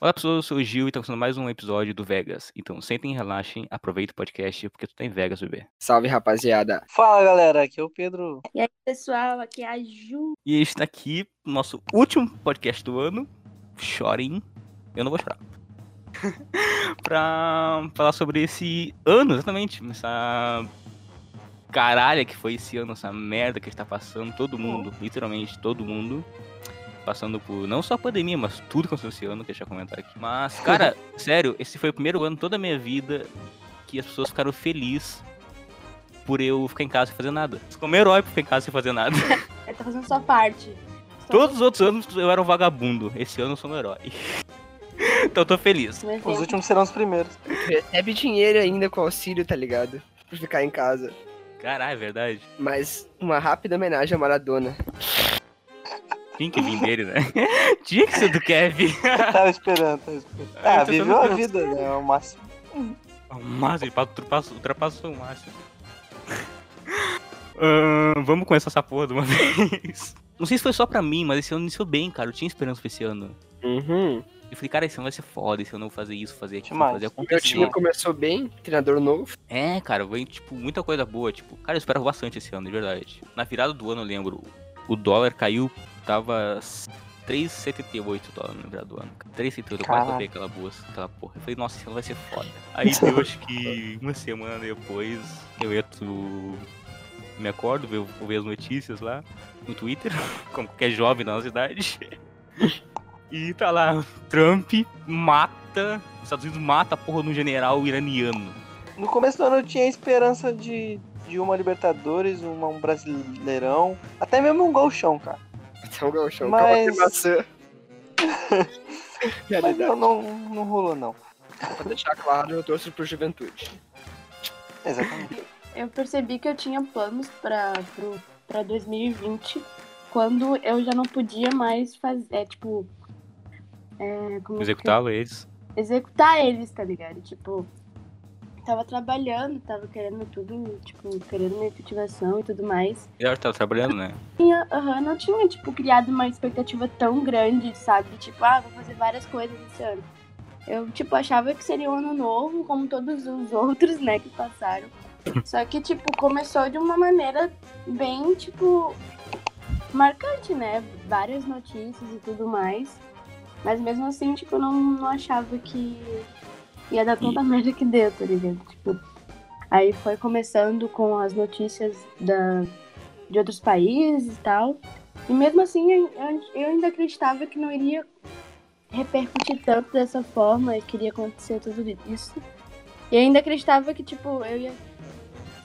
Olá pessoas, eu sou o Gil e estamos começando mais um episódio do Vegas. Então sentem e relaxem, aproveitem o podcast porque tu tá em Vegas, bebê. Salve, rapaziada. Fala galera, aqui é o Pedro. E aí, pessoal, aqui é a Ju. E está aqui no nosso último podcast do ano, Chorem. Eu não vou chorar. pra falar sobre esse ano, exatamente. Essa caralha que foi esse ano, essa merda que está passando, todo mundo, literalmente todo mundo passando por não só a pandemia, mas tudo que aconteceu esse ano, que eu já comentar aqui. Mas, cara, sério, esse foi o primeiro ano toda a minha vida que as pessoas ficaram felizes por eu ficar em casa sem fazer nada. Como herói por ficar em casa sem fazer nada. Ele tá fazendo sua parte. Só Todos os outros anos eu era um vagabundo. Esse ano eu sou um herói. então eu tô feliz. Os últimos serão os primeiros. Recebe dinheiro ainda com auxílio, tá ligado? Por ficar em casa. Caralho, é verdade. Mas uma rápida homenagem a Maradona. Tinha que vir dele, né? Tinha que ser do Kevin. tava esperando, tava esperando. Ah, Ah, viveu a vida, né? É o máximo. O máximo, ele ultrapassou, ultrapassou o máximo. Ahn, vamos começar essa porra de uma vez. Não sei se foi só pra mim, mas esse ano iniciou bem, cara. Eu tinha esperança pra esse ano. Uhum. Eu falei, cara, esse ano vai ser foda, esse ano eu vou fazer isso, fazer aquilo, Demais. fazer Meu acontecer. time começou bem, treinador novo. É, cara, vem, tipo, muita coisa boa. Tipo, cara, eu esperava bastante esse ano, de verdade. Na virada do ano, eu lembro, o dólar caiu, tava 3,78 o dólar na virada do ano. 3,78, eu quase comprei aquela bolsa, aquela porra. Eu falei, nossa, ano vai ser foda. Aí eu acho que uma semana depois, eu entro, me acordo, vou ver as notícias lá no Twitter, como qualquer jovem da nossa idade. E tá lá, Trump mata, os Estados Unidos mata a porra de um general iraniano. No começo do ano eu tinha esperança de, de uma Libertadores, uma, um Brasileirão, até mesmo um Golchão, cara. Então, Galchão, Mas- calma maçã. Mas não, não, não rolou, não. Pra deixar claro, eu torço pro Juventude. Exatamente. Eu percebi que eu tinha planos pra, pro, pra 2020 quando eu já não podia mais fazer, é, tipo... É, como que- Executá-lo eles. Executar eles, tá ligado? Tipo, tava trabalhando, tava querendo tudo, tipo, querendo minha efetivação e tudo mais. E ela tava trabalhando, né? tinha, aham, não tinha, tipo, criado uma expectativa tão grande, sabe? Tipo, ah, vou fazer várias coisas esse ano. Eu, tipo, achava que seria um ano novo, como todos os outros, né, que passaram. Só que, tipo, começou de uma maneira bem, tipo, marcante, né? Várias notícias e tudo mais. Mas mesmo assim, tipo, eu não, não achava que ia dar tanta merda que deu, tá ligado? Tipo, aí foi começando com as notícias da, de outros países e tal. E mesmo assim, eu, ainda acreditava que não iria repercutir tanto dessa forma e queria acontecer tudo isso. E eu ainda acreditava que, tipo, eu ia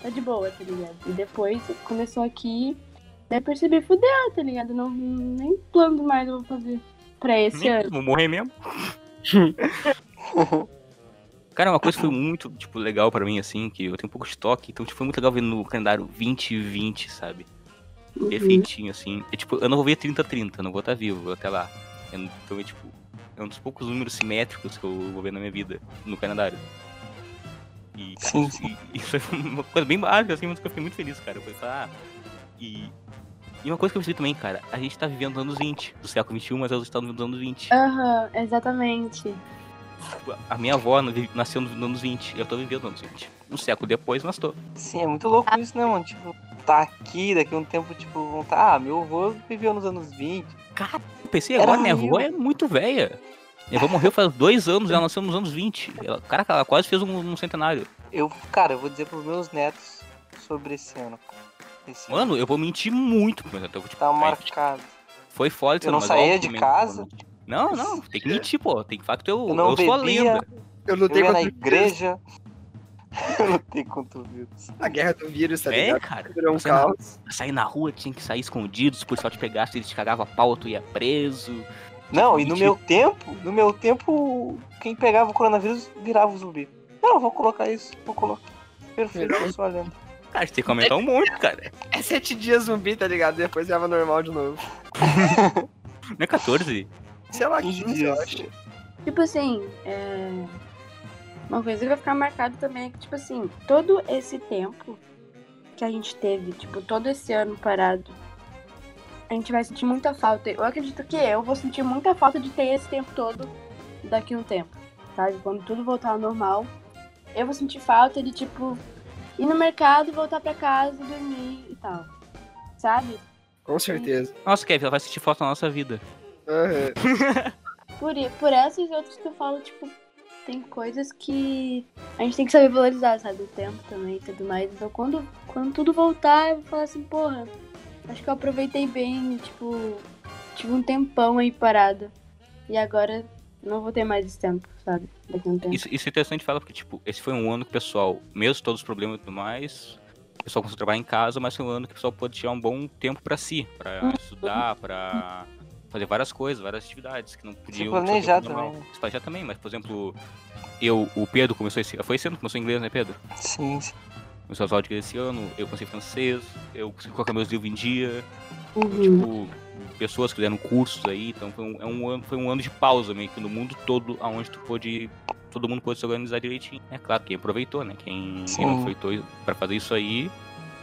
tá de boa, tá ligado? E depois começou aqui, daí eu percebi, fudeu, tá ligado? Não, nem plano mais eu vou fazer pra esse ano. Vou morrer mesmo. Cara, uma coisa que foi muito, tipo, legal pra mim, assim, que eu tenho um pouco de toque, então, tipo, foi muito legal ver no calendário 2020, sabe? Uhum. Perfeitinho, assim. É, tipo, eu não vou ver 30-30, eu não vou estar vivo até lá. Eu- Então, é, tipo, é um dos poucos números simétricos que eu vou ver na minha vida, no calendário. E, cara, Sim, isso- e- isso foi uma coisa bem básica, assim, mas que eu fiquei muito feliz, cara. Eu falei, ah, e... E uma coisa que eu percebi também, cara, a gente tá vivendo os anos 20, do século 21, mas a gente tá vivendo os anos 20. Aham, exatamente. A minha avó nasceu nos anos 20, eu tô vivendo nos anos 20. Um século depois, mas tô. Sim, é muito louco isso, né, mano? Tipo, tá aqui, daqui a um tempo, tipo, vão tá, ah, meu avô viveu nos anos 20. Cara, pensei agora, minha avó é muito velha. Minha avó morreu faz dois anos, ela nasceu nos anos 20. Ela, caraca, ela quase fez um, um centenário. Eu, cara, eu vou dizer pros meus netos sobre esse ano. Esse ano Mano, eu vou mentir muito. Mas eu tô, tipo, tá marcado. Foi foda Eu ano, não saía de também, casa. mentir. Não, não, tem que mentir, pô. Tem que falar que eu, Eu não eu sou a bebia. lenda. Eu Eu lutei na contra igreja. eu lutei contra o vírus. a guerra do vírus, tá É, ligado? cara. Virou um Você na- caos. Sair na rua tinha que sair escondido, se o policial te pegasse, ele te cagava a pau, tu ia preso. Não, e no meu tempo, no meu tempo, quem pegava o coronavírus virava o zumbi. Não, vou colocar isso, vou colocar. Perfeito, eu sou a lenda. Cara, você tem que aumentar um monte, cara. É sete dias zumbi, tá ligado? Depois tava normal de novo. Não é 14? Sei lá, 15 15, eu acho. Tipo assim, é... uma coisa que vai ficar marcado também é que, tipo assim, todo esse tempo que a gente teve, tipo, todo esse ano parado, a gente vai sentir muita falta. Eu acredito que eu vou sentir muita falta de ter esse tempo todo daqui a um tempo, sabe? Quando tudo voltar ao normal, eu vou sentir falta de, tipo, ir no mercado, voltar pra casa, dormir e tal, sabe? Com certeza. Nossa, Kevin, ela vai sentir falta na nossa vida. Aham. Por, por essas e outras que eu falo, tipo, tem coisas que a gente tem que saber valorizar, sabe? O tempo também e tudo mais. Então, quando, quando tudo voltar, eu vou falar assim, porra, acho que eu aproveitei bem, tipo, tive um tempão aí parada. E agora não vou ter mais esse tempo, sabe? Daqui a um tempo. Isso, isso é interessante falar porque, tipo, esse foi um ano que o pessoal, mesmo todos os problemas e tudo mais, o pessoal conseguiu trabalhar em casa, mas foi um ano que o pessoal pôde tirar um bom tempo pra si, pra estudar, pra fazer várias coisas, várias atividades que não podiam. planejar fazer normal. também, né? Se planejar também, mas, por exemplo, eu, o Pedro começou esse Foi esse ano que começou inglês, né, Pedro? Sim, sim. Começou as aulas de inglês esse ano, eu comecei francês, eu consegui colocar meus livros em dia, Uhum. tipo, pessoas que deram cursos aí, então foi um, é um ano, foi um ano de pausa meio que no mundo todo, aonde tu pôde. Todo mundo pôde se organizar direitinho. É claro, quem aproveitou, né? Quem, quem não aproveitou pra fazer isso aí.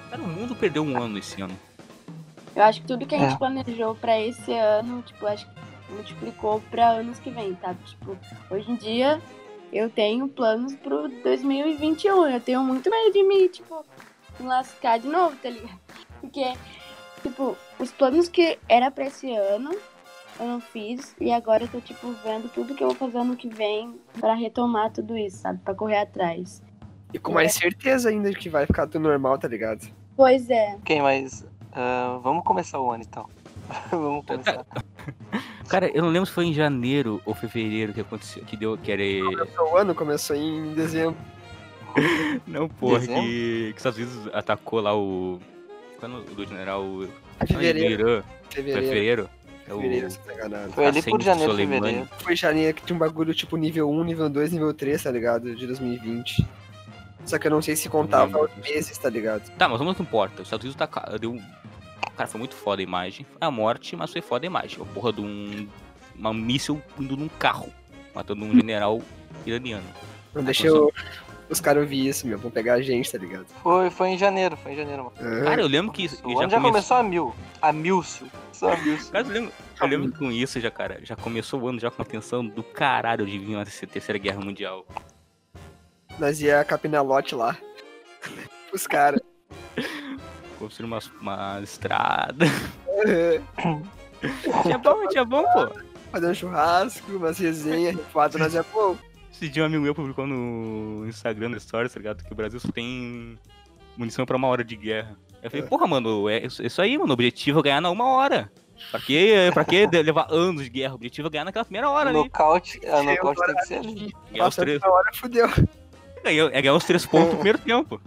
Cara, o mundo perdeu um ano esse ano. Eu acho que tudo que a gente É. planejou pra esse ano, tipo, acho que multiplicou pra anos que vem, tá? Tipo, hoje em dia eu tenho planos pro 2021. Eu tenho muito medo de me, tipo, me lascar de novo, tá ligado? Porque, tipo, os planos que era pra esse ano eu não fiz e agora eu tô, tipo, vendo tudo que eu vou fazer ano que vem pra retomar tudo isso, sabe? Pra correr atrás. E com mais certeza ainda de que vai ficar tudo normal, tá ligado? Pois é. Ok, mas ah, vamos começar o ano então. vamos começar. Cara, eu não lembro se foi em janeiro ou fevereiro que aconteceu, que deu, que era... O ano começou em dezembro. Não, porra, Dezembro? que, que os Estados Unidos atacou lá o... Quando o do general... Fevereiro. Irã, foi Fevereiro. fevereiro? É o... Fevereiro, se não tá enganado. Foi ali por janeiro, Soleimani. fevereiro. Foi janeiro que tinha um bagulho tipo nível 1, nível 2, nível 3, tá ligado? De 2020. Só que eu não sei se contava os meses, tá ligado? Tá, mas vamos que importa. Os Estados Unidos tá, deu. Cara, foi muito foda a imagem. Foi a morte, mas foi foda a imagem. A porra de um. Uma míssil indo num carro, matando um general iraniano. Não deixa eu, os caras ouvir isso, meu. Vão pegar a gente, tá ligado? Foi, foi em janeiro, foi em janeiro, mano. Aham. Cara, eu lembro que isso. O já ano já começou. começou a mil. A milcio. Só a milcio. Cara, eu lembro, eu lembro que com isso já, cara, já começou o ano já com uma tensão do caralho de vir uma terceira- terceira guerra mundial. Nós ia capinar lote lá. Os caras. Construir uma, uma estrada. tinha bom, tinha bom, pô. Fazer um churrasco, umas resenhas, quatro, nós ia, pô, Esse dia um amigo meu publicou no Instagram da Stories, tá ligado? Que o Brasil só tem munição pra uma hora de guerra. Eu falei, porra, mano, é isso isso aí, mano. O objetivo é ganhar na uma hora. Pra que, pra que levar anos de guerra? O objetivo é ganhar naquela primeira hora ali. Nocaute, a nocaute tem que ser ali. Ganhar os três, hora, fudeu. ganhar, é ganhar os três pontos no primeiro tempo.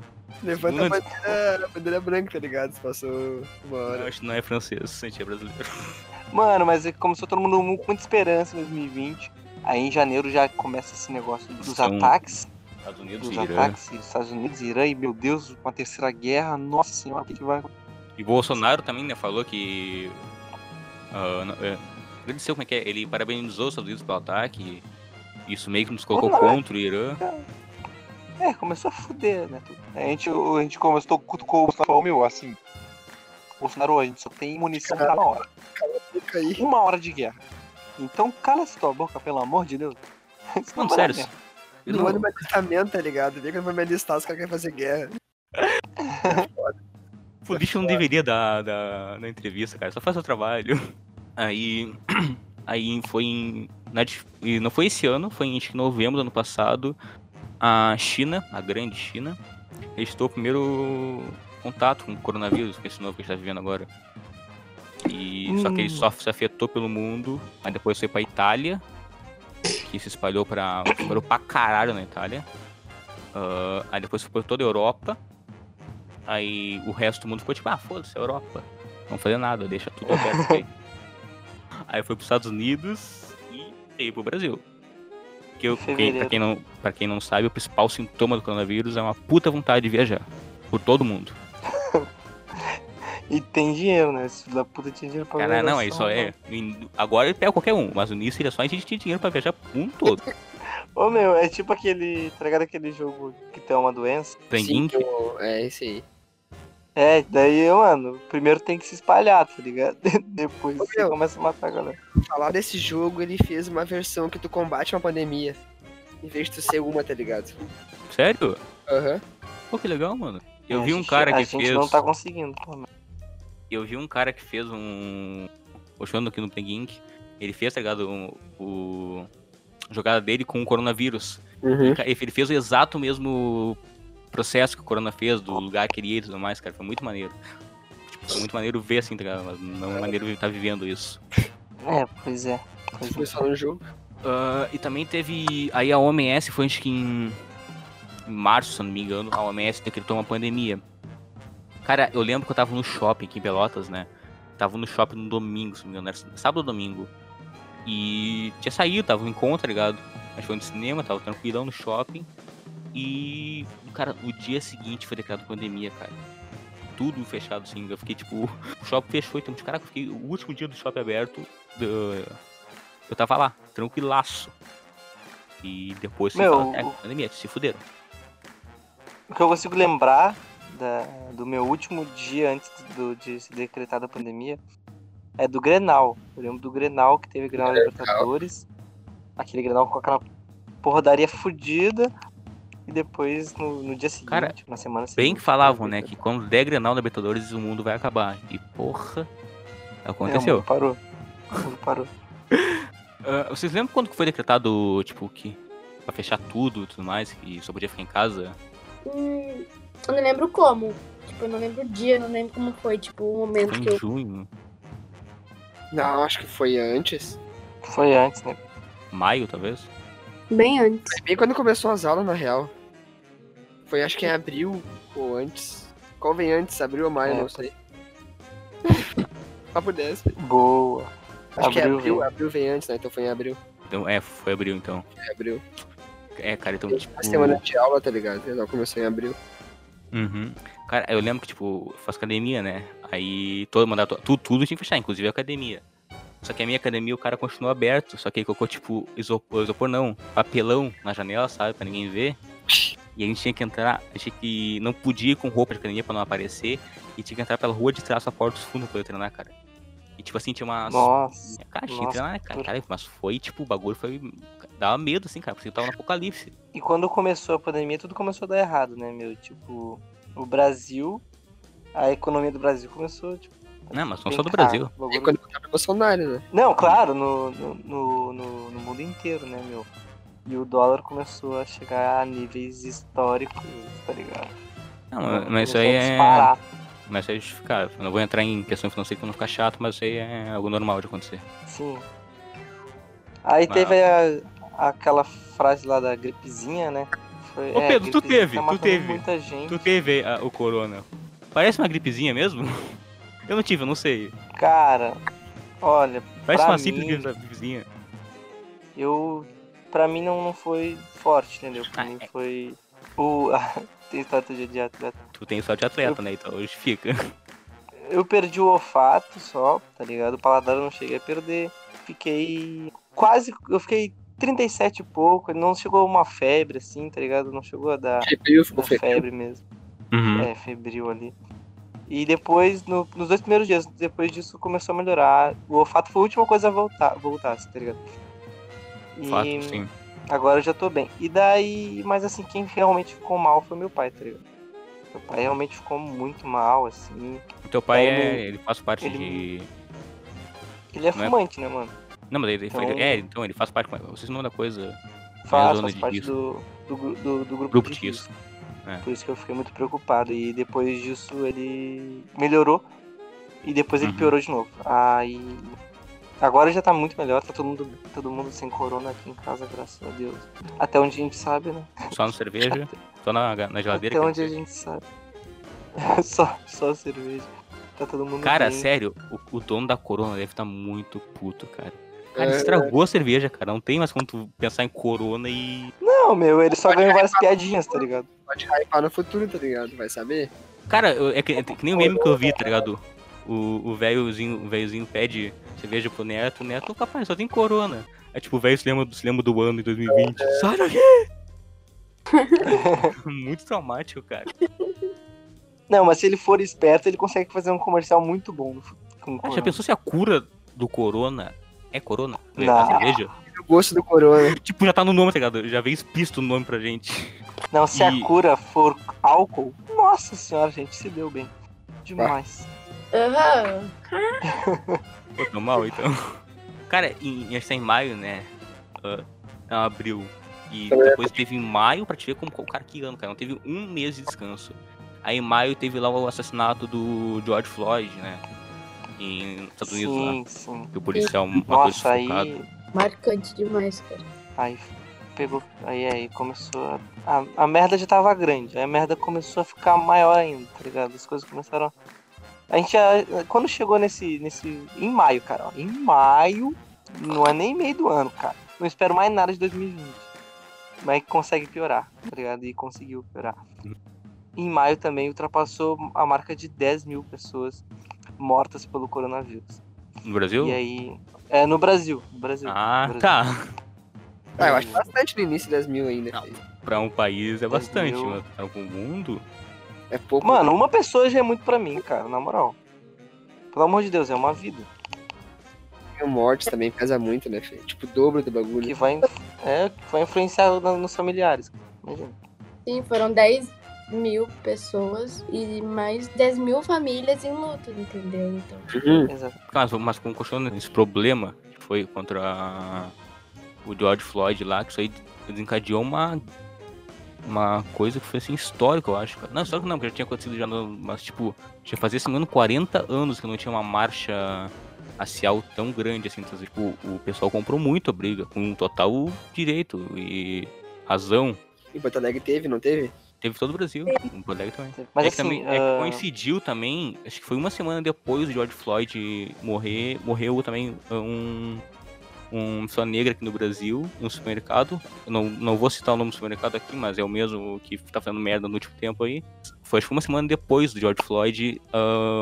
Levanta a bandeira, a bandeira branca, tá ligado? Se passou uma Eu hora. acho que não é francês, a gente é brasileiro. Mano, mas é que começou todo mundo com muita esperança em 2020. Aí em janeiro já começa esse negócio dos São ataques. Estados Unidos Dos e Irã. ataques dos Estados Unidos e Irã. E meu Deus, uma terceira guerra. Nossa senhora, o que, que vai E Bolsonaro também, né, falou que. ah, não- é, agradeceu como é que é. Ele parabenizou os Estados Unidos pelo ataque. e Isso meio que nos colocou Olá. contra o Irã. É, começou a fuder, né? A gente, a gente começou cutucou o Bolsonaro meu, assim. Bolsonaro, a gente só tem munição pra uma hora. Fica aí. Uma hora de guerra. Então cala-se tua boca, pelo amor de Deus. Isso não dar sério. eu No não- ano de alistamento, tá ligado? Vê que não vai me alistar, os caras querem fazer guerra. O bicho não deveria dar, dar, dar entrevista, cara. Só faz o trabalho. Aí. Aí foi em. na e não foi esse ano, foi em acho que novembro do ano passado. A China, a grande China, registrou o primeiro contato com o coronavírus, com esse novo que a gente tá vivendo agora. E só que ele Hum. só se afetou pelo mundo, aí depois foi pra Itália, que se espalhou pra. espalhou pra caralho na Itália. Ah, aí depois foi por toda a Europa. Aí o resto do mundo ficou tipo, ah, foda-se, a Europa. Não fazer nada, deixa tudo aberto aí. aí foi pros Estados Unidos e veio pro Brasil. Que eu, pra, quem não, pra quem não sabe, o principal sintoma do coronavírus é uma puta vontade de viajar. Por todo mundo. E tem dinheiro, né? Esse filho da puta tinha dinheiro pra Cara, viajar não, é só, é. in- Agora ele pega qualquer um, mas no início ele é só a gente tinha dinheiro pra viajar pro mundo todo. Ô meu, é tipo aquele. Tá ligado aquele jogo que tem uma doença? Tem Sim, Link, eu- É, esse aí. É, daí, mano, primeiro tem que se espalhar, tá ligado? Depois Ô, você meu. começa a matar a galera. Falar desse jogo, ele fez uma versão que tu combate uma pandemia. Em vez de tu ser uma, tá ligado? Sério? Aham. Pô, que legal, mano. Eu É, vi a um gente- cara a que gente fez. não tá conseguindo, pô, mano. Eu vi um cara que fez um. Puxando aqui no Play Ele fez, tá ligado? O. o... a Jogada dele com o coronavírus. Uhum. Ele fez o exato mesmo processo que o Corona fez, do lugar que ele ia e tudo mais, cara. Foi muito maneiro. Tipo, foi muito maneiro ver assim, tá ligado? Mas não é maneiro estar vivendo isso. É, pois é. No jogo. Ah, e também teve. Aí a OMS foi acho que em, em março, se não me engano, a OMS decretou uma pandemia. Cara, eu lembro que eu tava no shopping aqui em Pelotas, né? Tava no shopping no domingo, se não me engano, era sábado ou domingo. E tinha saído, tava no encontro, tá ligado? A gente foi no cinema, tava tranquilão no shopping. E, cara, o dia seguinte foi declarado pandemia, cara. Tudo fechado, assim. Eu fiquei, tipo, o shopping fechou, então, tipo, caraca, eu fiquei o último dia do shopping aberto. Eu tava lá, tranquilaço. E depois, Meu, falaram, é, pandemia, se fuderam. O que eu consigo lembrar da- do meu último dia antes do, de se decretar da pandemia é do Grenal. Eu lembro do Grenal que teve Grenal Grenal. Libertadores. Aquele Grenal com aquela porradaria fodida. E depois, no, no dia seguinte, Cara, na semana seguinte. Bem que falavam, né, que quando der Grenal na Libertadores o mundo vai acabar. E porra, É, aconteceu. o mundo parou. O mundo parou. Ah, vocês lembram quando que foi decretado, tipo, que pra fechar tudo e tudo mais, e só podia ficar em casa? Hum, eu não lembro como. Tipo, eu não lembro o dia, eu não lembro como foi, tipo, o momento Foi que em eu. junho, Não, acho que foi antes. Foi antes, né? maio, talvez? Bem antes. Foi bem quando começou as aulas, na real. Foi acho que em abril ou antes. Qual vem antes? Abril ou maio, É. não sei. Papo 10. Boa. Acho que é Abril, abril, velho. abril vem antes, né? Então foi em abril. Então, é, foi abril, então. É abril. É, cara, então, tipo... uma semana de aula, tá ligado? Ela começou em abril. Uhum. Cara, eu lembro que, tipo, eu faço academia, né? Aí todo mandava tudo, tudo tinha que fechar, inclusive a academia. Só que a minha academia o cara continuou aberto, só que ele colocou, tipo, isopor, isopor não, papelão na janela, sabe? Pra ninguém ver. E a gente tinha que entrar, a gente tinha que não podia ir com roupa de academia pra não aparecer. E tinha que entrar pela rua de trás da porta dos fundos pra eu treinar, cara. E tipo assim, tinha uma. Nossa. Cara, tinha nossa, treinar, cara? cara. Mas foi, tipo, o bagulho foi. Dava medo, assim, cara, porque eu tava no apocalipse. E quando começou a pandemia, tudo começou a dar errado, né, meu? Tipo, o Brasil, a economia do Brasil começou, tipo. Não, mas não só do. Brasil. Quando o Bolsonaro, né? Não, claro, no, no, no, no- mundo inteiro, né, meu? E o dólar começou a chegar a níveis históricos, tá ligado? Não, mas- mas isso aí é. disparar. Mas isso aí é justificável. Eu não vou entrar em questão financeira pra não ficar chato, mas isso aí é algo normal de acontecer. Sim. Aí Mas- teve a- aquela frase lá da gripezinha, né? Foi, Ô, Pedro, tu gripezinha teve, tá tu teve. muita gente. Tu teve a- o corona. Parece uma gripezinha mesmo? Eu não tive, eu não sei. Cara, olha, Parece uma simples mim- gripezinha. eu. Pra mim não, não foi forte, entendeu? Pra Ah, mim é. foi. O. Tem história de atleta. Tu tem sorte de atleta, né? Então justifica. Eu perdi o olfato só, tá ligado? O paladar eu não cheguei a perder. Fiquei quase. Eu fiquei 37 e pouco. Não chegou a uma febre assim, tá ligado? Não chegou a dar Febril, ficou febre mesmo. Uhum. É, febril ali. E depois, no- nos dois primeiros dias, depois disso começou a melhorar. O olfato foi a última coisa a voltar, voltar tá ligado? E Fato, sim. agora eu já tô bem. E daí, mas assim, quem realmente ficou mal foi meu pai, tá ligado? Meu pai realmente ficou muito mal, assim. O teu pai Ele- é. Ele faz parte ele- de. Ele é Não é- fumante, né, mano? Não, mas ele. Então- É, então ele faz parte. Vocês não da coisa. Faz, faz parte do, do, do, do grupo, Grupo de de risco. risco. É. Por isso que eu fiquei muito preocupado. E depois disso ele melhorou. E depois ele Uhum. piorou de novo. Aí. Agora já tá muito melhor, tá todo mundo, todo mundo sem corona aqui em casa, graças a Deus. Até onde a gente sabe, né? Só na cerveja, só na, na geladeira. Até onde a gente sabe. só, só cerveja. Tá todo mundo Cara, bem. sério, o, o dono da Corona deve estar muito puto, cara. Cara, É, estragou a cerveja, cara. Não tem mais como tu pensar em Corona e. Não, meu, ele só ganhou várias piadinhas, tá ligado? Pode hypar no futuro, tá ligado? Vai saber? Cara, eu- é que, é que nem o meme que eu vi, tá ligado? O, o velhozinho o velhozinho pede cerveja pro neto, o neto, papai, só tem corona. Aí tipo, o velho se lembra, do- se lembra do ano de 2020. Sai daqui! Muito traumático, cara. Não, mas se ele for esperto, ele consegue fazer um comercial muito bom com Ah, já pensou se a cura do corona é corona? É Não. a cerveja? O gosto do corona. Tipo, já tá no nome, tá ligado? Já veio explícito o nome pra gente. Não, se E- a cura for álcool, nossa senhora, gente, se deu bem. Demais. Aham. Pô, tô mal, então. Cara, em, em, tá em maio, né? Não, abril. E depois teve em maio, pra te ver como o cara que ano, cara. Não teve um mês de descanso. Aí em maio teve lá o assassinato do George Floyd, né? Em Estados Unidos lá. Sim, sim. Que o policial matou Nossa, aí. Marcante demais, cara. Aí pegou. Aí aí começou. A, a, a merda já tava grande. Aí a merda começou a ficar maior ainda, tá ligado? As coisas começaram. A gente já. Quando chegou nesse. nesse. Em maio, cara. ó, Em maio. Não é nem meio do ano, cara. Não espero mais nada de 2020. Mas consegue piorar, tá ligado? E conseguiu piorar. Em maio também ultrapassou a marca de 10 mil pessoas mortas pelo coronavírus. No Brasil? E aí. É no Brasil. No Brasil. Ah, no Brasil. tá. Ah, eu acho bastante no início das mil ainda. Não. Pra um país é bastante, mil. mas para o mundo. É pouco. Mano, uma pessoa já é muito pra mim, cara, na moral. Pelo amor de Deus, é uma vida. mil mortes também pesa muito, né, filho? Tipo, o dobro do bagulho. Que vai, é, vai influenciar nos familiares. Imagina. Sim, foram 10 mil pessoas e mais 10 mil famílias em luto, entendeu? Então, Uhum. Exato. Mas, mas com continuando esse problema que foi contra o George Floyd lá, que isso aí desencadeou uma uma coisa que foi assim histórica, eu acho. Cara. Não, histórico não, porque já tinha acontecido já, no, mas tipo, já fazia esse ano 40 anos que não tinha uma marcha racial tão grande assim, então, tipo, o pessoal comprou muito a briga, com total direito e razão. E Porto Alegre teve, não teve? Teve todo o Brasil, Porto Alegre também. Mas é assim, que também é que ah, coincidiu também, acho que foi uma semana depois do George Floyd morrer, morreu também um, um pessoa negra aqui no Brasil, em um supermercado. Eu não, não vou citar o nome do supermercado aqui, mas é o mesmo que tá fazendo merda no último tempo aí. Foi acho que uma semana depois do George Floyd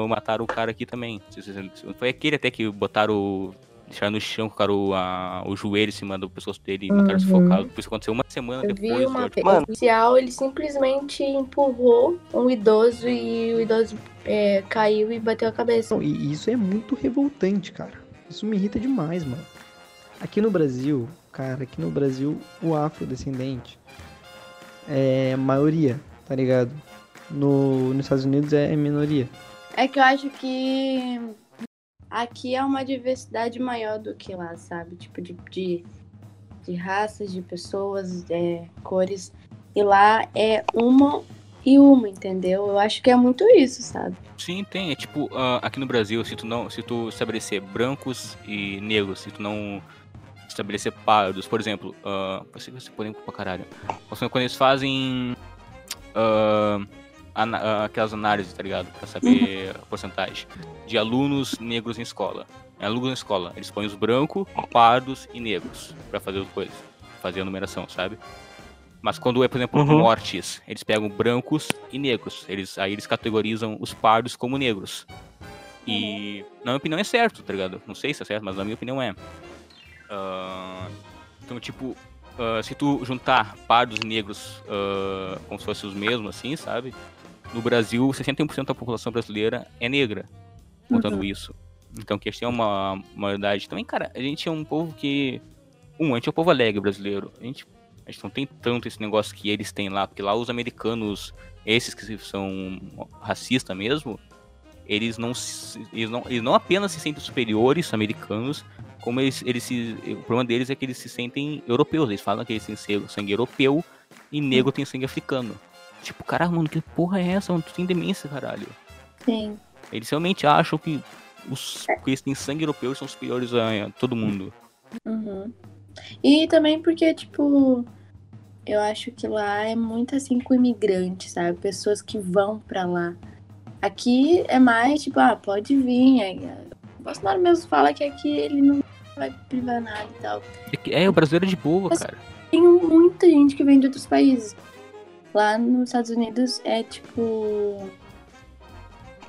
mataram o cara aqui também. Foi aquele até que botaram o. Deixaram no chão, colocaram o, a- o joelho em cima do pescoço dele e mataram Uhum. sufocado. Isso aconteceu uma semana eu depois vi do uma vez. Mano. O policial, ele simplesmente empurrou um idoso e o idoso é, caiu e bateu a cabeça. Não, e isso é muito revoltante, cara. Isso me irrita demais, mano. Aqui no Brasil, cara, aqui no Brasil, o afrodescendente é maioria, tá ligado? No, nos Estados Unidos é minoria. É que eu acho que aqui é uma diversidade maior do que lá, sabe? Tipo, de, de, de raças, de pessoas, é, cores. E lá é uma e uma, entendeu? Eu acho que é muito isso, sabe? Sim, tem. É tipo, ah, aqui no Brasil, se tu não. Se tu estabelecer brancos e negros, se tu não estabelecer pardos, por exemplo, uh, você ser polêmico pra caralho. Quando eles fazem ah, ana- ah, aquelas análises, tá ligado? Pra saber a porcentagem de alunos negros em escola. É, alunos na escola, eles põem os brancos, pardos e negros pra fazer as coisas, fazer a numeração, sabe? Mas quando é, por exemplo, Uhum. mortes, eles pegam brancos e negros. Eles, aí eles categorizam os pardos como negros. E na minha opinião é certo, tá ligado? Não sei se é certo, mas na minha opinião é. Ah, então, tipo, ah, se tu juntar pardos e negros ah, como se fossem os mesmos, assim, sabe? No Brasil, 61% da população brasileira é negra, contando isso. Então, que tem uma maioridade. Também, cara, a gente é um povo que. Um, a gente é um povo alegre brasileiro. A gente, a gente não tem tanto esse negócio que eles têm lá, porque lá os americanos, esses que são racistas mesmo, eles não, se- eles não, eles não apenas se sentem superiores americanos, como eles, eles se, o problema deles é que eles se sentem europeus. Eles falam que eles têm sangue- sangue europeu e negro tem sangue africano. Tipo, caralho, mano, que porra é essa? Mano, tu tem demência, caralho. Sim. Eles realmente acham que os que eles têm sangue europeu são superiores a, a todo mundo. Uhum. E também porque, tipo, eu acho que lá é muito assim com imigrantes, sabe? Pessoas que vão pra lá. Aqui é mais, tipo, ah, pode vir. Aí, ah, O Bolsonaro mesmo fala que aqui ele não vai privar nada e tal. É, é, o brasileiro é de boa, Mas- cara. Tem muita gente que vem de outros países. Lá nos Estados Unidos é tipo.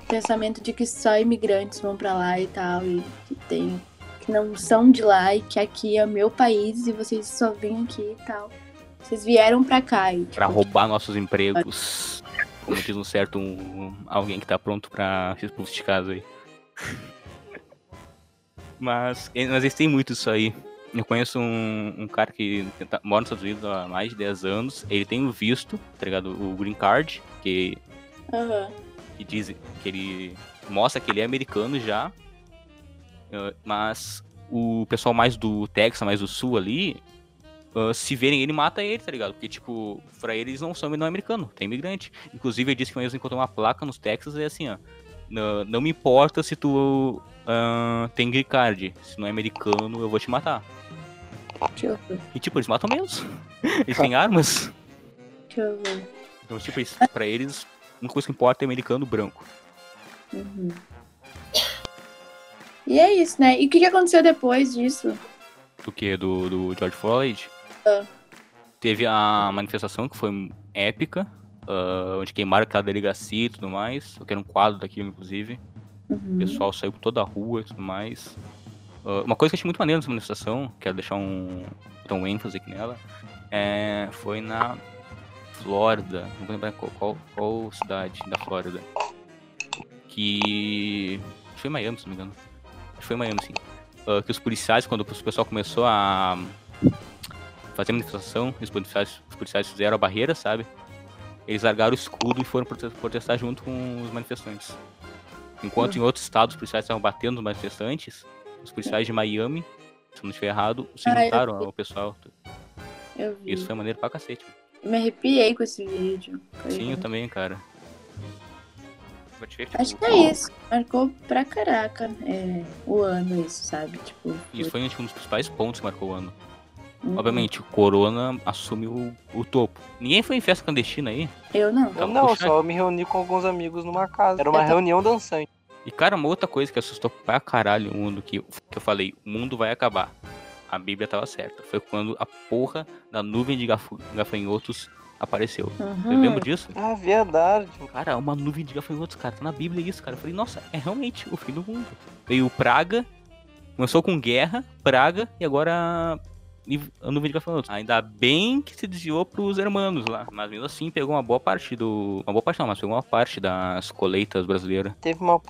Pensamento de que só imigrantes vão pra lá e tal. E que tem. Que não são de lá e que aqui é o meu país e vocês só vêm aqui e tal. Vocês vieram pra cá e. Pra tipo, roubar nossos empregos. Como diz um certo um, alguém que tá pronto pra se expulso de casa aí. Mas, mas eles têm muito isso aí. Eu conheço um, um cara que tá- mora nos Estados Unidos há mais de 10 anos. Ele tem o visto, tá ligado? O green card, que, Aham. que diz que ele mostra que ele é americano já. eh, Mas o pessoal mais do Texas, mais do sul ali, ah, se verem ele, mata ele, tá ligado? Porque, tipo, pra eles não são não é americano, tem imigrante. Inclusive, ele disse que uma vez encontrou uma placa nos Texas e é assim, ó. Não, não me importa se tu ah, tem green card. Se não é americano, eu vou te matar. Deixa eu ver. E, tipo, eles matam mesmo. Eles têm armas. Deixa eu ver. Então, tipo, eles, pra eles, a única coisa que importa é americano branco. Uhum. E é isso, né? E o que, que aconteceu depois disso? Do que? Do, do George Floyd. Ah. Teve a manifestação que foi épica. Ah, onde queimaram aquela delegacia e tudo mais. Eu quero um quadro daquilo, inclusive. O Uhum. pessoal saiu por toda a rua e tudo mais. Ah, uma coisa que eu achei muito maneira nessa manifestação, quero deixar um, um ênfase aqui nela, é, foi na Flórida. Não vou lembrar qual, qual, qual cidade da Flórida. Que. Foi Miami, se não me engano. Acho que foi Miami, sim. Ah, que os policiais, quando o pessoal começou a fazer manifestação, os policiais, os policiais fizeram a barreira, sabe? Eles largaram o escudo e foram prote- protestar junto com os manifestantes. Enquanto em outros estados os policiais estavam batendo nos manifestantes, os policiais de Miami, se eu não estiver errado, se Ah, eu juntaram ao pessoal. Eu vi. Isso foi maneiro pra cacete. Me arrepiei com esse vídeo. Sim, eu também, cara. Ver, tipo, Acho que é isso. Marcou pra caraca é, o ano isso, sabe? Tipo. Isso foi tipo, um dos principais pontos que marcou o ano. Uhum. Obviamente, o Corona assume o, o topo. Ninguém foi em festa clandestina aí. Eu não. Eu Tá, não, puxa. só me reuni com alguns amigos numa casa. Era uma Eu tô- reunião dançante. E, cara, uma outra coisa que assustou pra caralho o mundo, que, que eu falei, o mundo vai acabar. A Bíblia tava certa. Foi quando a porra da nuvem de gafu- gafanhotos apareceu. Você Uhum. lembra disso? Ah, verdade. Cara, uma nuvem de gafanhotos, cara. Tá na Bíblia isso, cara. Eu falei, nossa, é realmente o fim do mundo. Veio praga, começou com guerra, praga, e agora a nuvem de gafanhotos. Ainda bem que se desviou pros hermanos lá. Mas mesmo assim pegou uma boa parte do. Uma boa parte não, mas pegou uma parte das colheitas brasileiras. Teve uma,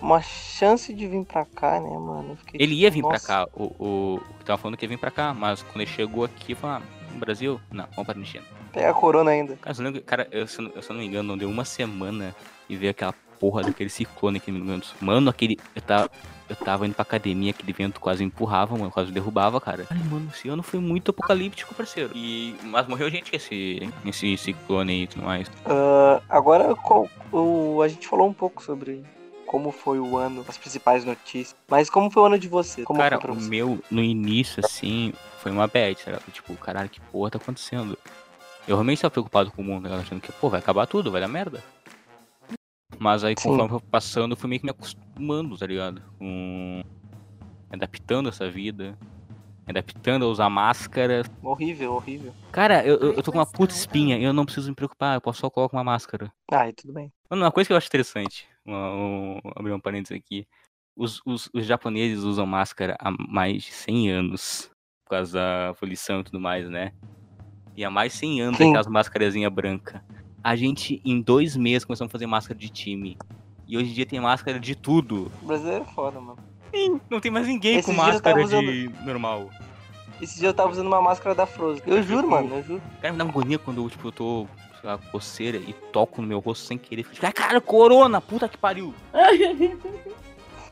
uma chance de vir pra cá, né, mano? Fiquei Ele ia vir pra Nossa. cá, o, o, o que tava falando que ia vir pra cá, mas quando ele chegou aqui, falou, ah, no Brasil? Não, vamos pra Argentina. Pega a corona ainda. Cara, eu lembro, cara, eu, se eu se eu não me engano, não deu uma semana e veio aquela porra daquele ciclone aqui no Rio Mano, aquele. Tava, eu tava indo pra academia, aquele vento quase empurrava, mano, quase derrubava, cara. Ai, mano, esse ano foi muito apocalíptico, parceiro. E, mas morreu gente nesse, nesse ciclone aí e tudo mais. Ah, agora, qual- o, a gente falou um pouco sobre como foi o ano, as principais notícias. Mas como foi o ano de você? Como cara, o você? meu, no início, assim, foi uma bad, sabe? Tipo, caralho, que porra tá acontecendo? Eu realmente tava preocupado com o mundo, né? achando que, pô, vai acabar tudo, vai dar merda. Mas aí, Sim. conforme foi passando, eu fui meio que me acostumando, tá ligado? Com... Adaptando essa vida. Adaptando a usar máscara. Horrível, horrível. Cara, eu, eu eu tô com uma puta espinha e eu não preciso me preocupar, eu posso só colocar uma máscara. Ah, e tudo bem. Mano, uma coisa que eu acho interessante, um- abrir um parênteses aqui. Os, os, os japoneses usam máscara há mais de 100 anos, por causa da poluição e tudo mais, né? E há mais de 100 anos Sim. aquelas máscarazinhas brancas. A gente, em dois meses, começamos a fazer máscara de time. E hoje em dia tem máscara de tudo. O brasileiro é foda, mano. Ih, Não tem mais ninguém Esses com eu máscara de normal. Esse dia eu tava usando uma máscara da Frozen. Eu juro, mano, eu juro. Cara, me dá uma agonia quando eu, tipo, eu tô, sei lá, coceira e toco no meu rosto sem querer. Fico, ah, cara, corona, puta que pariu.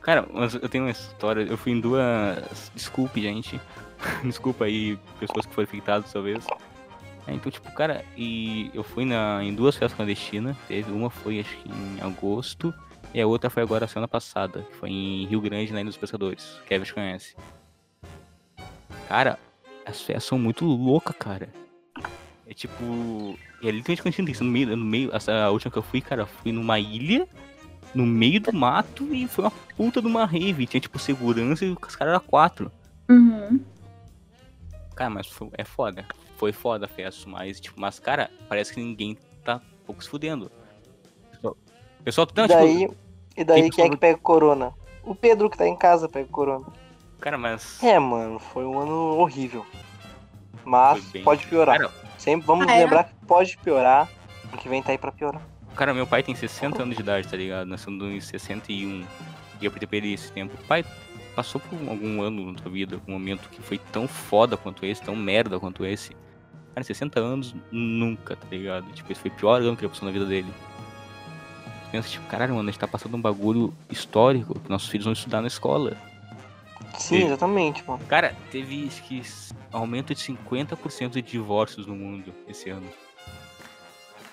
Cara, mas eu tenho uma história. Eu fui em duas. Desculpe, gente. Desculpa aí, pessoas que foram infectadas talvez. É, então, tipo, cara, e eu fui na, em duas festas clandestinas. Teve uma foi acho que em agosto. E a outra foi agora semana passada. Que foi em Rio Grande, na Ilha dos Pescadores. Kevin conhece. Cara, as festas são muito loucas, cara. É tipo. É literalmente isso no meio, no meio. Essa última que eu fui, cara, fui numa ilha no meio do mato e foi uma puta de uma rave. Tinha tipo segurança e os caras eram quatro. Uhum. Cara, mas foi- é foda. Foi foda a festa, mas, tipo, mas, cara, parece que ninguém tá um pouco se fudendo. Pessoal, pessoal não, e daí, tipo, e daí quem é que pega corona? O Pedro que tá em casa pega corona. cara, mas. É, mano, foi um ano horrível. Mas bem- pode piorar. Cara, Sempre vamos Ah, é? lembrar que pode piorar. O que vem tá aí pra piorar. Cara, meu pai tem 60 anos de idade, tá ligado? Nasceu em 61. E eu perdi esse tempo. Pai, passou por algum ano na tua vida, um momento que foi tão foda quanto esse, tão merda quanto esse. Cara, 60 anos, nunca, tá ligado? Tipo, esse foi o pior ano que ele passou na vida dele. Pensa, tipo, caralho, mano, a gente tá passando um bagulho histórico que nossos filhos vão estudar na escola. Sim, Sim. exatamente, mano. Cara, teve que aumento de 50% de divórcios no mundo esse ano.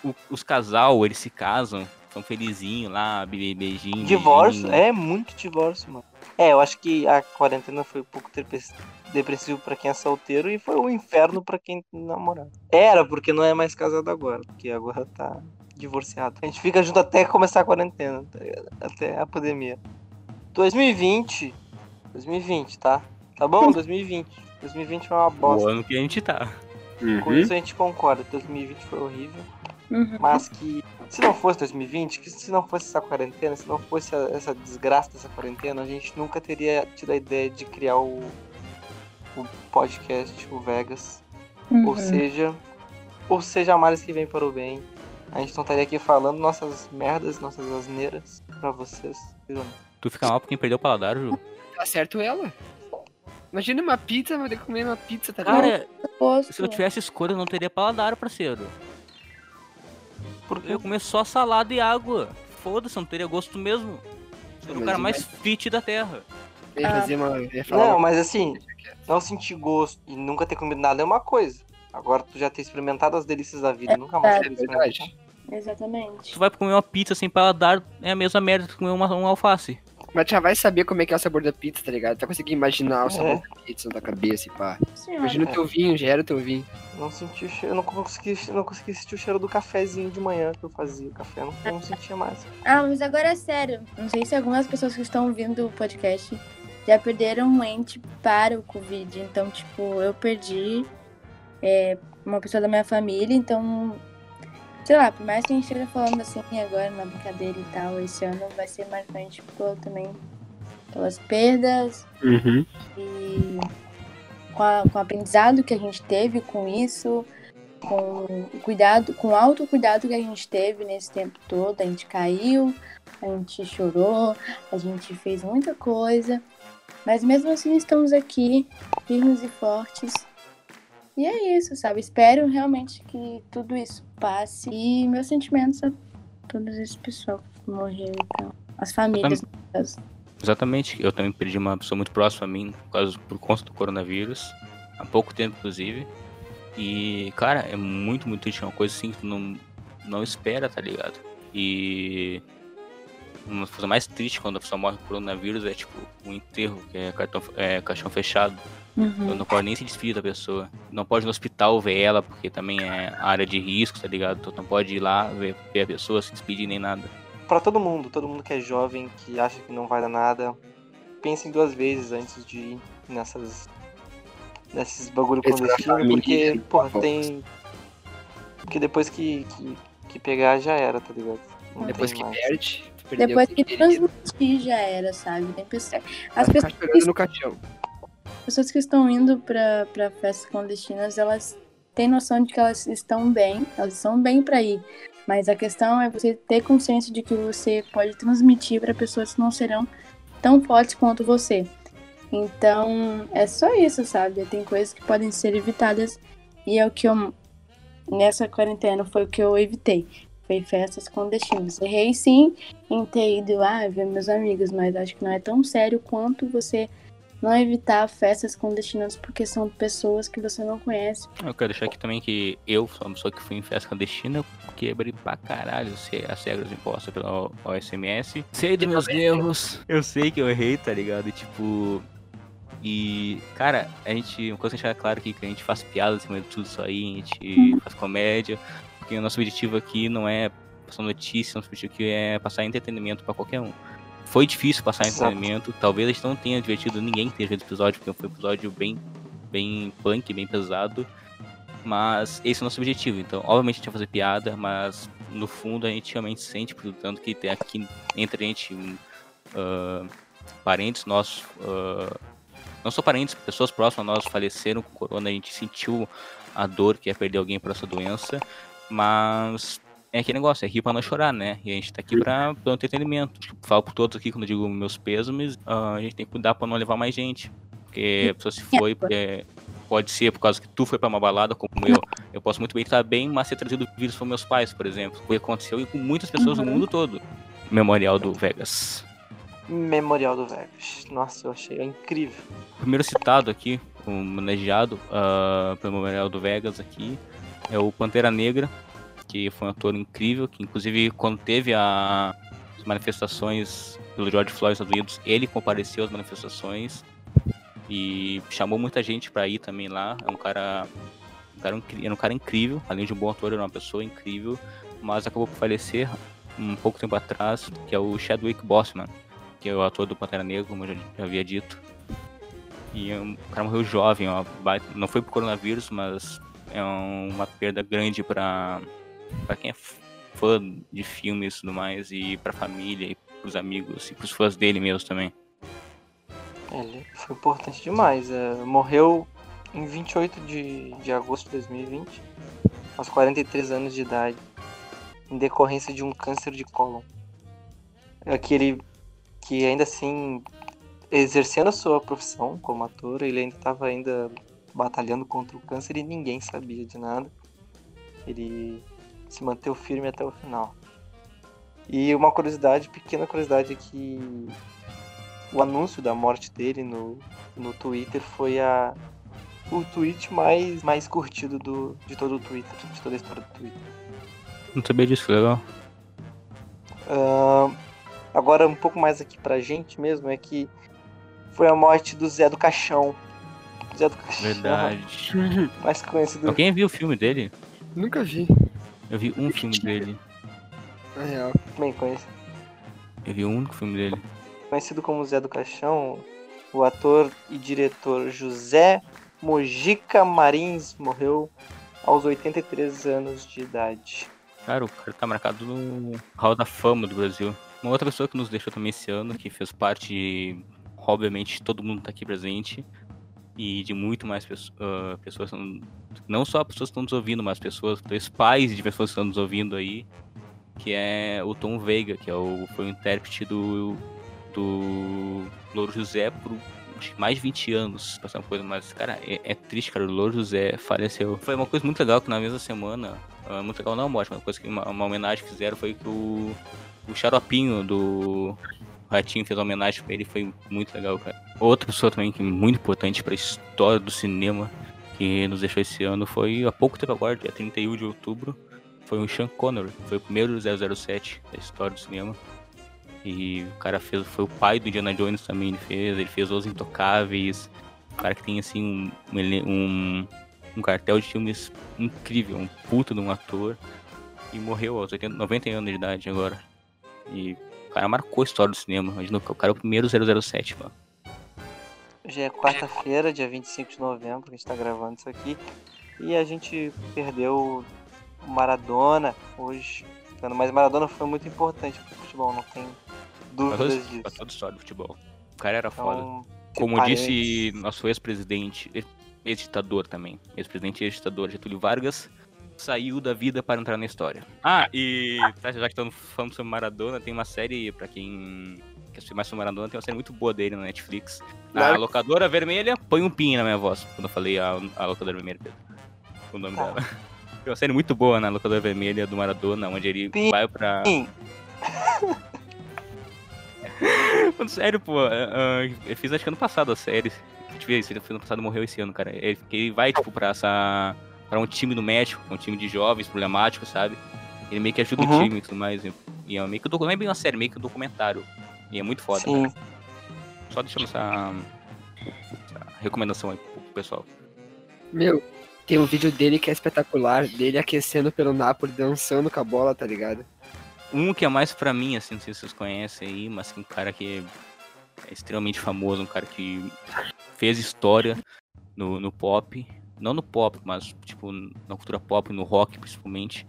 O- os casal, eles se casam, são felizinhos lá, be- beijinho. Divórcio, beijinho. é muito divórcio, mano. É, eu acho que a quarentena foi um pouco depress- depressivo pra quem é solteiro e foi um inferno pra quem namorado. Era, porque não é mais casado agora, porque agora tá divorciado. A gente fica junto até começar a quarentena, tá ligado? Até a pandemia. 2020, 2020, tá? Tá bom? 2020. 2020 foi uma O bosta. ano que a gente tá. Com isso a gente concorda. 2020 foi horrível. Uhum. Mas que se não fosse 2020, que se não fosse essa quarentena, se não fosse a- essa desgraça dessa quarentena, a gente nunca teria tido a ideia de criar o, o podcast, o Vegas. Ou Uhum. seja, ou seja, males que vem para o bem. A gente não estaria aqui falando nossas merdas, nossas asneiras pra vocês. Tu fica mal por quem perdeu o paladar, Ju. Tá certo ela. Imagina uma pizza, vai ter que comer uma pizza, tá ligado? Cara, se eu tivesse escolha, eu não teria paladar, parceiro. Porque Eu ia comer só salada e água. Foda-se, eu não teria gosto mesmo. Sou o cara e mais fit da terra. Ia Ah. fazer uma. eu ia falar Não, uma- mas assim, não sentir gosto e nunca ter comido nada é uma coisa. Agora tu já ter experimentado as delícias da vida, nunca mais É verdade. Exatamente. Tu vai comer uma pizza sem paladar, é a mesma merda que comer uma, um alface. Mas já vai saber como é que é o sabor da pizza, tá ligado? Tu vai conseguir imaginar o sabor É. da pizza na tua cabeça e pá. Senhora. Imagina o teu vinho, já era o teu vinho. Não senti o cheiro, eu não consegui, eu não consegui sentir o cheiro do cafezinho de manhã que eu fazia. O café eu não, não sentia mais. Ah, mas agora é sério. Não sei se algumas pessoas que estão ouvindo o podcast já perderam um ente para o Covid. Então, tipo, eu perdi é, uma pessoa da minha família, então. Sei lá, por mais que a gente esteja falando assim agora na brincadeira e tal, esse ano vai ser marcante por, também pelas perdas, Uhum. e com, a- com o aprendizado que a gente teve com isso, com o cuidado, com o autocuidado que a gente teve nesse tempo todo, a gente caiu, a gente chorou, a gente fez muita coisa, mas mesmo assim estamos aqui, firmes e fortes. E é isso, sabe? Espero realmente que tudo isso passe e meus sentimentos a todos esse pessoal que morreu e tal. As famílias, no caso. Exatamente, eu também perdi uma pessoa muito próxima a mim por, causa, por conta do coronavírus, há pouco tempo inclusive. E, cara, é muito, muito triste, é uma coisa assim que tu não, não espera, tá ligado? E uma coisa mais triste quando a pessoa morre por coronavírus é tipo o enterro, que é, cartão, é caixão fechado. Uhum. Eu não pode nem se despedir da pessoa. Não pode ir no hospital ver ela, porque também é área de risco, tá ligado? Tu não pode ir lá ver, ver a pessoa, se despedir nem nada. Pra todo mundo, todo mundo que é jovem, que acha que não vai dar nada, pensem duas vezes antes de ir nessas. nesses bagulho clandestino, porque, porra, pô. tem. Porque depois que, que, que pegar já era, tá ligado? Não Depois que mais. perde, tu perdeu Depois que transmitir já era, sabe? Tem pessoas, Vai as pessoas, chorando no caixão. Pessoas que estão indo pra festas clandestinas, elas têm noção de que elas estão bem, elas estão bem pra ir. Mas a questão é você ter consciência de que você pode transmitir para pessoas que não serão tão fortes quanto você. Então, é só isso, sabe? Tem coisas que podem ser evitadas e é o que eu nessa quarentena foi o que eu evitei. Foi festas clandestinas. Errei sim em ter ido lá ver meus amigos, mas acho que não é tão sério quanto você não evitar festas clandestinas porque são pessoas que você não conhece. Eu quero deixar aqui também que eu sou uma pessoa que fui em festa clandestina, quebrei pra caralho as regras impostas pela OSMS. Sei dos meus erros. Eu sei que eu errei, tá ligado? E, tipo. E, cara, a gente. Uma coisa que deixar claro aqui que a gente faz piada em cima de tudo isso aí, a gente faz comédia, porque o nosso objetivo aqui não é passar notícia, nosso objetivo aqui é passar entretenimento pra qualquer um. Foi difícil passar Exato. entretenimento, talvez a gente não tenha divertido ninguém que tenha visto o episódio, porque foi um episódio bem, bem punk, bem pesado. Mas esse é o nosso objetivo. Então, obviamente a gente vai fazer piada, mas no fundo a gente realmente sente, por tanto que tem aqui entre a gente um, ah, parentes nossos, ah, não só parentes, pessoas próximas a nós faleceram com corona, a gente sentiu a dor que é perder alguém por essa doença, mas é aquele negócio, é rir pra não chorar, né? E a gente tá aqui pra, pra entretenimento. Tipo, falo por todos aqui quando eu digo meus pêsames, ah, a gente tem que cuidar pra não levar mais gente. Porque a pessoa se foi, é, pode ser por causa que tu foi pra uma balada, como eu. Eu posso muito bem estar bem, mas ser trazido vírus para meus pais, por exemplo. Foi aconteceu e com muitas pessoas Uhum. no mundo todo. Memorial do Vegas. Memorial do Vegas. Nossa, eu achei incrível. O primeiro citado aqui, homenageado ah, pelo Memorial do Vegas aqui, é o Pantera Negra, que foi um ator incrível, que inclusive quando teve a- as manifestações pelo George Floyd nos Estados Unidos, ele compareceu às manifestações e chamou muita gente pra ir também lá. É um cara, um cara, era um cara incrível, além de um bom ator, era uma pessoa incrível, mas acabou por falecer um pouco tempo atrás, que é o Chadwick Boseman, que é o ator do Pantera Negra, como eu já, já havia dito. E é um- o cara morreu jovem, ó, baita- não foi por coronavírus, mas é um- uma perda grande pra, pra quem é fã de filmes e tudo mais, e pra família, e pros amigos, e pros fãs dele mesmo também. Ele foi importante demais. é, morreu em 28 de, de agosto de 2020, aos 43 anos de idade, em decorrência de um câncer de cólon. Aquele que ainda assim, exercendo a sua profissão como ator, ele ainda estava ainda batalhando contra o câncer e ninguém sabia de nada. Ele se manteve firme até o final. E uma curiosidade, pequena curiosidade é que o anúncio da morte dele no, no Twitter foi a, o tweet mais, mais curtido do, de todo o Twitter, de toda a história do Twitter. Não sabia disso, que legal. Ahn, agora, um pouco mais aqui pra gente mesmo, é que foi a morte do Zé do Caixão. Zé do Caixão. Verdade. Mais conhecido. Alguém viu o filme dele? Nunca vi, Eu vi um filme dele. na real. Bem conhecido. Eu vi o único filme dele. Conhecido como Zé do Caixão, o ator e diretor José Mojica Marins morreu aos 83 anos de idade. Cara, o cara tá marcado no Hall da Fama do Brasil. Uma outra pessoa que nos deixou também esse ano, que fez parte, de, obviamente, todo mundo tá aqui presente. E de muito mais ah, pessoas, não- não só pessoas que estão nos ouvindo, mas pessoas, os pais de pessoas que estão nos ouvindo aí, que é o Tom Veiga, que é o, foi o intérprete do, do Louro José por mais de 20 anos, uma coisa, mas, cara, é, é triste, cara, o Louro José faleceu. Foi uma coisa muito legal que na mesma semana, ah, muito legal não a morte, mas uma coisa que uma, uma homenagem que fizeram foi que o, o Xaropinho do Ratinho fez homenagem pra ele, foi muito legal, cara. Outra pessoa também que é muito importante pra história do cinema, que nos deixou esse ano, foi há pouco tempo agora, dia 31 de outubro, foi o Sean Connery, foi o primeiro 007 da história do cinema. E o cara fez, foi o pai do Indiana Jones também, ele fez, ele fez Os Intocáveis, cara que tem assim um, um, um, cartel de filmes incrível, um puta de um ator, e morreu aos 80, 90 anos de idade agora. E cara marcou a história do cinema, imagina, o cara é o primeiro 007, mano. Hoje é quarta-feira, dia 25 de novembro, que a gente tá gravando isso aqui. E a gente perdeu o Maradona hoje. Mas Maradona foi muito importante pro futebol, não tem Pra dúvidas pra disso. toda a história do futebol. O cara era foda. Então, Como parentes- disse nosso ex-presidente, ex- ex-ditador também, ex-presidente e ex-ditador Getúlio Vargas, saiu da vida para entrar na história. Ah, e tá, já que estamos falando sobre Maradona, tem uma série, pra quem quer saber mais sobre Maradona, tem uma série muito boa dele na Netflix. A Claro. locadora vermelha, põe um pin na minha voz, quando eu falei a, a locadora vermelha, Pedro. O nome Tá. dela. Tem uma série muito boa na locadora vermelha do Maradona, onde ele Pin. vai pra... Sério, pô. é, é, eu fiz acho que ano passado a série. Ver, esse ano passado morreu esse ano, cara. Ele, ele vai, tipo, pra essa. Pra um time do México, um time de jovens problemáticos, sabe? Ele meio que ajuda o Uhum. time e tudo mais. E é meio que um não é bem uma série, meio que um documentário. E é muito foda, sim. cara. Só deixando essa, essa recomendação aí pro pessoal. Meu, tem um vídeo dele que é espetacular, dele aquecendo pelo Napoli, dançando com a bola, tá ligado? Um que é mais pra mim, assim, não sei se vocês conhecem aí, mas que um cara que é extremamente famoso, um cara que fez história no, no pop. Não no pop, mas tipo na cultura pop, no rock principalmente.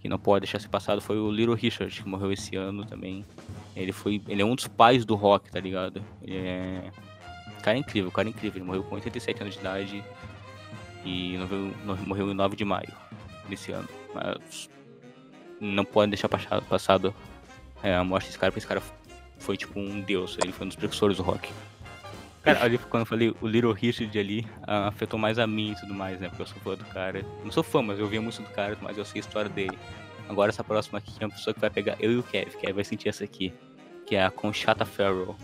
Que não pode deixar ser passado foi o Little Richard, que morreu esse ano também. Ele foi. Ele é um dos pais do rock, tá ligado? Ele é. Cara incrível, cara incrível. Ele morreu com 87 anos de idade. E morreu, morreu em 9 de maio desse ano. Mas não pode deixar passado é, a morte desse cara, porque esse cara foi tipo um deus, ele foi um dos precursores do rock. Cara, ali quando eu falei o Little Richard ali, ah, afetou mais a mim e tudo mais, né? Porque eu sou fã do cara. Não sou fã, mas eu ouvia muito do cara, mas eu sei a história dele. Agora essa próxima aqui é uma pessoa que vai pegar eu e o Kev, Kev vai sentir essa aqui, que é a Conchata Farrell.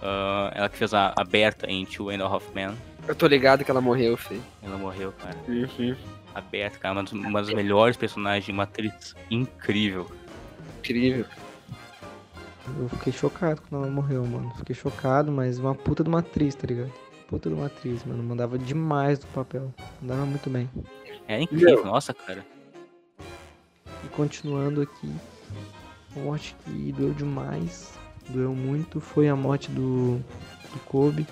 Ah, ela que fez a aberta em Two and a Half Men. Eu tô ligado que ela morreu, Fê. Ela morreu, cara. Uhum. Aberta, cara, uma das, uma das melhores personagens, uma atriz incrível. Incrível. Eu fiquei chocado quando ela morreu, mano. Fiquei chocado, mas uma puta de uma atriz, tá ligado? Puta de uma atriz, mano. Mandava demais do papel. Mandava muito bem. É incrível, nossa, cara. E continuando aqui, uma morte que doeu demais, doeu muito, foi a morte do, do Kobe.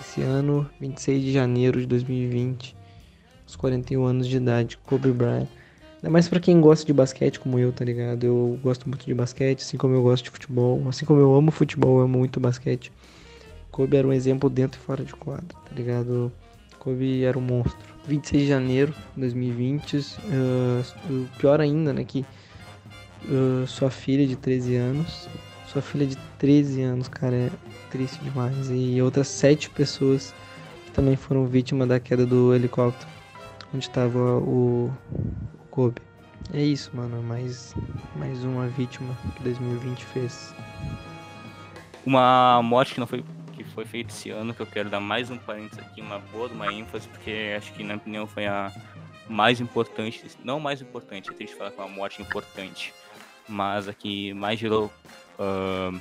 Esse ano, 26 de janeiro de 2020, aos 41 anos de idade, Kobe Bryant. Ainda mais pra quem gosta de basquete como eu, tá ligado? Eu gosto muito de basquete, assim como eu gosto de futebol. Assim como eu amo futebol, eu amo muito basquete. Kobe era um exemplo dentro e fora de quadro, tá ligado? Kobe era um monstro. 26 de janeiro de 2020, uh, o pior ainda, né, que uh, sua filha de 13 anos, sua filha de 13 anos, cara, é triste demais. E outras sete pessoas que também foram vítimas da queda do helicóptero, onde estava o, É isso, mano, mais, mais uma vítima que 2020 fez. Uma morte que não foi que foi feita esse ano, que eu quero dar mais um parênteses aqui, uma boa, uma ênfase, porque acho que na minha opinião foi a mais importante, não mais importante, é triste falar que é uma morte importante, mas a que mais gerou ah,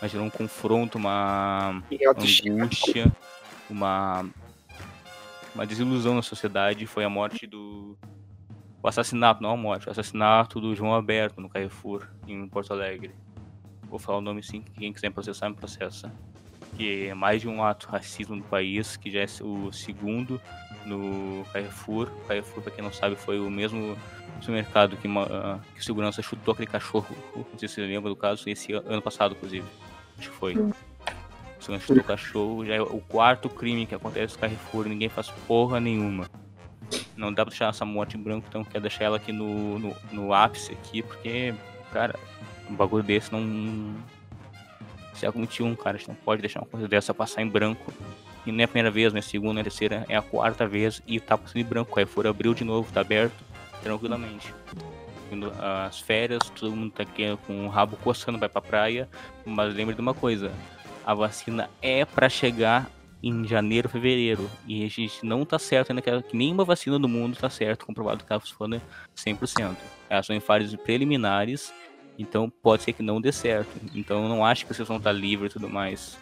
mais gerou um confronto, uma angústia, uma uma desilusão na sociedade foi a morte do o assassinato, não a morte, o assassinato do João Alberto no Carrefour em Porto Alegre. Vou falar o nome sim, que quem quiser processar me processa. Que é mais de um ato racismo no país, que já é o segundo no Carrefour. O Carrefour, pra quem não sabe, foi o mesmo supermercado que, ah, que o segurança chutou aquele cachorro. Não sei se você lembra do caso, esse an- ano passado, inclusive. Acho que foi. O segurança chutou o cachorro, já é o quarto crime que acontece no Carrefour, ninguém faz porra nenhuma. Não dá pra deixar essa morte em branco, então quero deixar ela aqui no, no, no ápice aqui, porque, cara, um bagulho desse não. Século XXI, cara, a gente não pode deixar uma coisa dessa passar em branco. E não é a primeira vez, não é a segunda, não é a terceira, é a quarta vez e tá passando em branco. Aí for abriu de novo, tá aberto, tranquilamente. As férias, todo mundo tá aqui com o rabo coçando, vai pra praia. Mas lembre de uma coisa: a vacina é pra chegar em janeiro, fevereiro. E a gente não tá certo ainda que, nenhuma vacina do mundo tá certo, comprovado que tá funcionando 100%. Elas são em fases preliminares, então pode ser que não dê certo. Então eu não acho que vocês vão estar livres e tudo mais.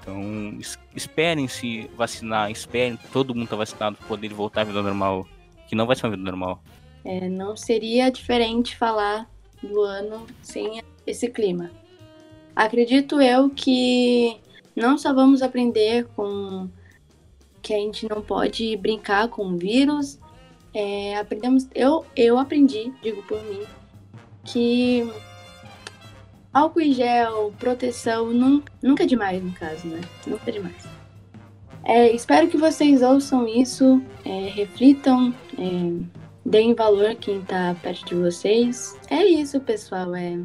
Então es- esperem se vacinar, esperem todo mundo tá vacinado para poder voltar à vida normal. Que não vai ser uma vida normal. É, não seria diferente falar do ano sem esse clima. Acredito eu que não só vamos aprender com que a gente não pode brincar com o vírus, é, aprendemos, eu, eu aprendi, digo por mim, que álcool em gel, proteção, nun- nunca é demais no caso, né? Nunca é demais. É, espero que vocês ouçam isso, é, reflitam, é, deem valor quem tá perto de vocês. É isso, pessoal. É,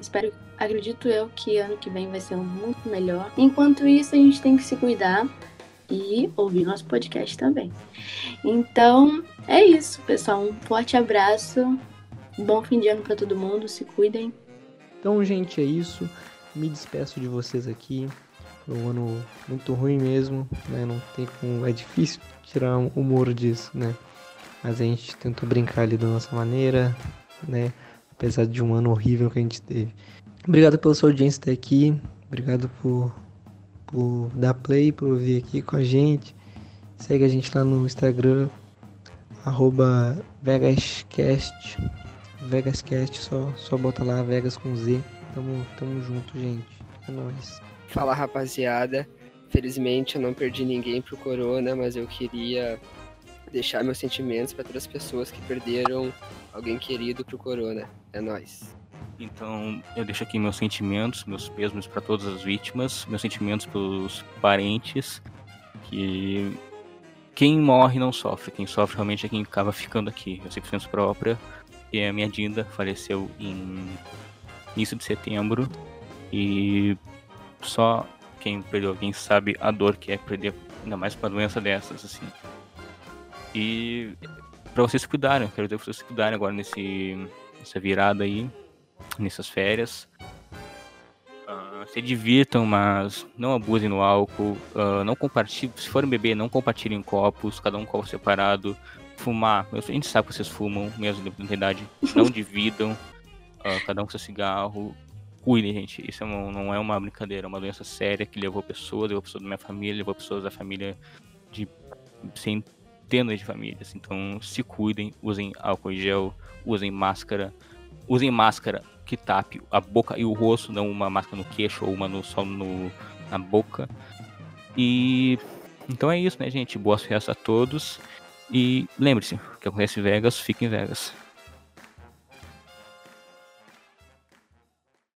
espero, acredito eu que ano que vem vai ser muito melhor. Enquanto isso, a gente tem que se cuidar e ouvir nosso podcast também. Então, é isso, pessoal. Um forte abraço. Bom fim de ano para todo mundo. Se cuidem. Então, gente, é isso. Me despeço de vocês aqui. Foi um ano muito ruim mesmo, né? Não tem como. É difícil tirar um humor disso, né? Mas a gente tentou brincar ali da nossa maneira, né? Apesar de um ano horrível que a gente teve. Obrigado pela sua audiência até aqui. Obrigado por, por dar play, por vir aqui com a gente. Segue a gente lá no Instagram, VegasCast. VegasCast, só, só bota lá Vegas com Z. Tamo, tamo junto, gente. É nóis. Fala rapaziada, felizmente eu não perdi ninguém pro corona, mas eu queria deixar meus sentimentos para todas as pessoas que perderam alguém querido pro corona. É nóis. Então, eu deixo aqui meus sentimentos, meus pêsames para todas as vítimas, meus sentimentos pelos parentes, que quem morre não sofre, quem sofre realmente é quem acaba ficando aqui. Eu sei por própria, E a minha Dinda faleceu em início de setembro. E só quem perdeu alguém sabe a dor que é perder, ainda mais uma doença dessas, assim. E para vocês se cuidarem, quero dizer pra vocês se cuidarem agora nesse, nessa virada aí, nessas férias. Uh, se divirtam, mas não abusem no álcool. Uh, não compartilhem, se forem beber, não compartilhem copos, cada um copo separado. Fumar, a gente sabe que vocês fumam, mesmo da idade. Não dividam, uh, cada um com seu cigarro. Cuidem, gente. Isso é uma, não é uma brincadeira, é uma doença séria que levou pessoas, levou pessoas da minha família, levou pessoas da família de centenas de famílias. Então, se cuidem, usem álcool em gel, usem máscara, usem máscara que tape a boca e o rosto, não uma máscara no queixo ou uma no, só no, na boca. E então é isso, né, gente? Boas festas a todos. E lembre-se, o que acontece em Vegas, fica em Vegas.